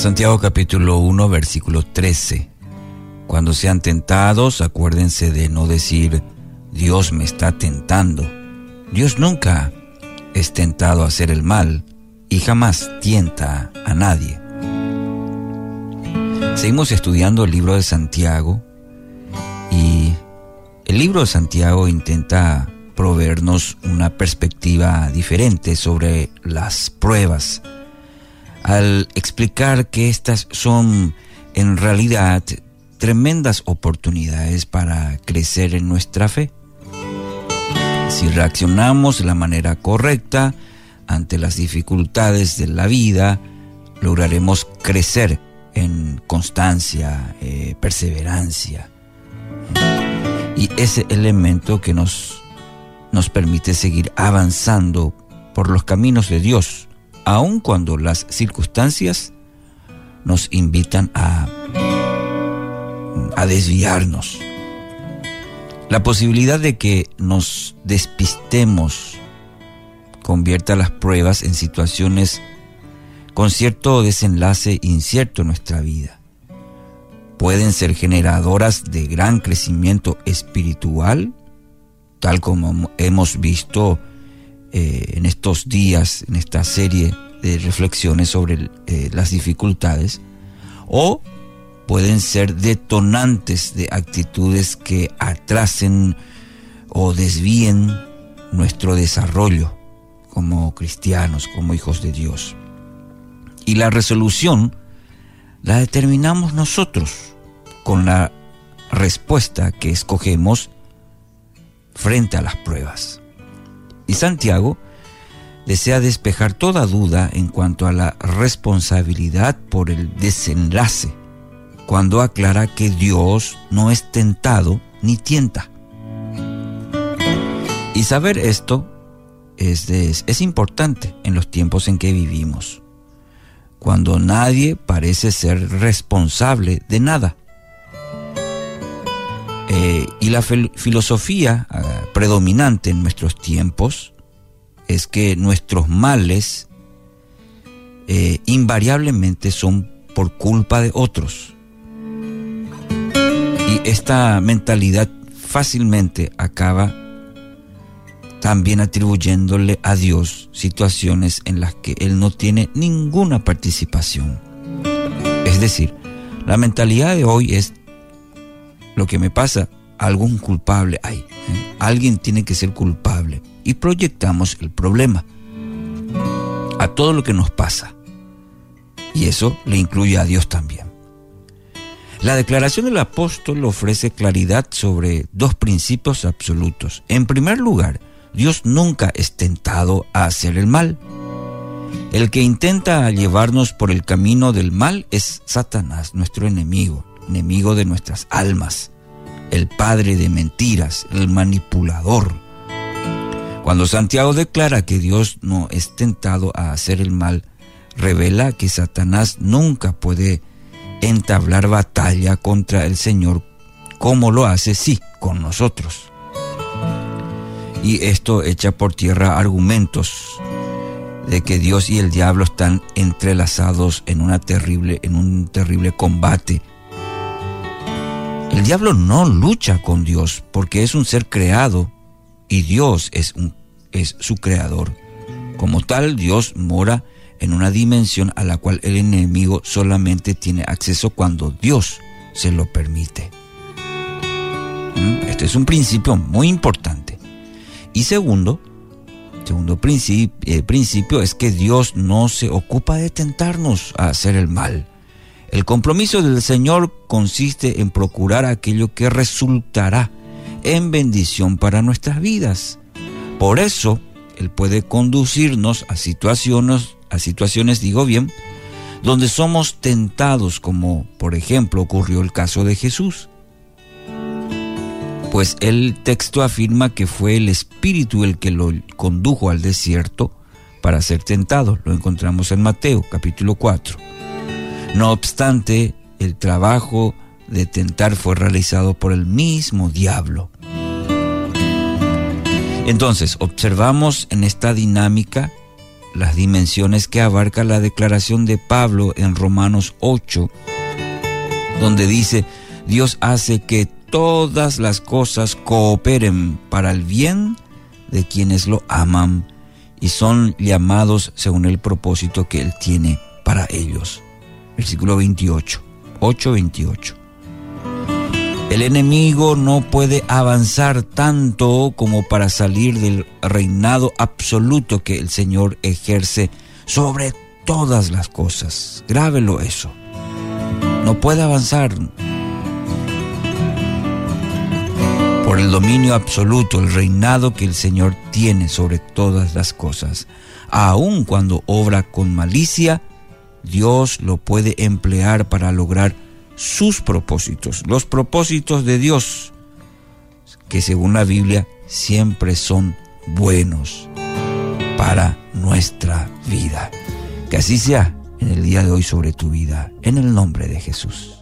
Santiago capítulo 1 versículo 13. Cuando sean tentados, acuérdense de no decir, Dios me está tentando. Dios nunca es tentado a hacer el mal y jamás tienta a nadie. Seguimos estudiando el libro de Santiago y el libro de Santiago intenta proveernos una perspectiva diferente sobre las pruebas al explicar que estas son en realidad tremendas oportunidades para crecer en nuestra fe. Si reaccionamos de la manera correcta ante las dificultades de la vida, lograremos crecer en constancia, eh, perseverancia. Y ese elemento que nos, nos permite seguir avanzando por los caminos de Dios, aun cuando las circunstancias nos invitan a, a desviarnos. La posibilidad de que nos despistemos convierta las pruebas en situaciones con cierto desenlace incierto en nuestra vida. Pueden ser generadoras de gran crecimiento espiritual, tal como hemos visto eh, en estos días, en esta serie de reflexiones sobre eh, las dificultades, o pueden ser detonantes de actitudes que atrasen o desvíen nuestro desarrollo como cristianos, como hijos de Dios. Y la resolución la determinamos nosotros con la respuesta que escogemos frente a las pruebas. Y Santiago desea despejar toda duda en cuanto a la responsabilidad por el desenlace, cuando aclara que Dios no es tentado ni tienta. Y saber esto es, importante en los tiempos en que vivimos, cuando nadie parece ser responsable de nada. Y la filosofía ah, predominante en nuestros tiempos es que nuestros males eh, invariablemente son por culpa de otros. Y esta mentalidad fácilmente acaba también atribuyéndole a Dios situaciones en las que Él no tiene ninguna participación. Es decir, la mentalidad de hoy es lo que me pasa, algún culpable hay. ¿eh? Alguien tiene que ser culpable. Y proyectamos el problema a todo lo que nos pasa. Y eso le incluye a Dios también. La declaración del apóstol ofrece claridad sobre dos principios absolutos. En primer lugar, Dios nunca es tentado a hacer el mal. El que intenta llevarnos por el camino del mal es Satanás, nuestro enemigo, enemigo de nuestras almas, el padre de mentiras, el manipulador. Cuando Santiago declara que Dios no es tentado a hacer el mal, revela que Satanás nunca puede entablar batalla contra el Señor como lo hace sí con nosotros y esto echa por tierra argumentos de que Dios y el diablo están entrelazados en una terrible en un terrible combate. El diablo no lucha con Dios porque es un ser creado y Dios es su creador. Como tal, Dios mora en una dimensión a la cual el enemigo solamente tiene acceso cuando Dios se lo permite. ¿Mm? Este es un principio muy importante. Y segundo, segundo eh, principio, es que Dios no se ocupa de tentarnos a hacer el mal. El compromiso del Señor consiste en procurar aquello que resultará en bendición para nuestras vidas. Por eso, Él puede conducirnos a situaciones, a situaciones, digo bien, donde somos tentados, como por ejemplo ocurrió el caso de Jesús pues el texto afirma que fue el Espíritu el que lo condujo al desierto para ser tentado. Lo encontramos en Mateo capítulo 4. No obstante, el trabajo de tentar fue realizado por el mismo diablo. Entonces, observamos en esta dinámica las dimensiones que abarca la declaración de Pablo en Romanos 8, donde dice, Dios hace que todas las cosas cooperen para el bien de quienes lo aman y son llamados según el propósito que Él tiene para ellos. Versículo 28, 8-28. El enemigo no puede avanzar tanto como para salir del reinado absoluto que el Señor ejerce sobre todas las cosas. Grábelo eso. No puede avanzar por el dominio absoluto, el reinado que el Señor tiene sobre todas las cosas. Aun cuando obra con malicia, Dios lo puede emplear para lograr sus propósitos, los propósitos de Dios, que según la Biblia siempre son buenos para nuestra vida. Que así sea en el día de hoy sobre tu vida, en el nombre de Jesús.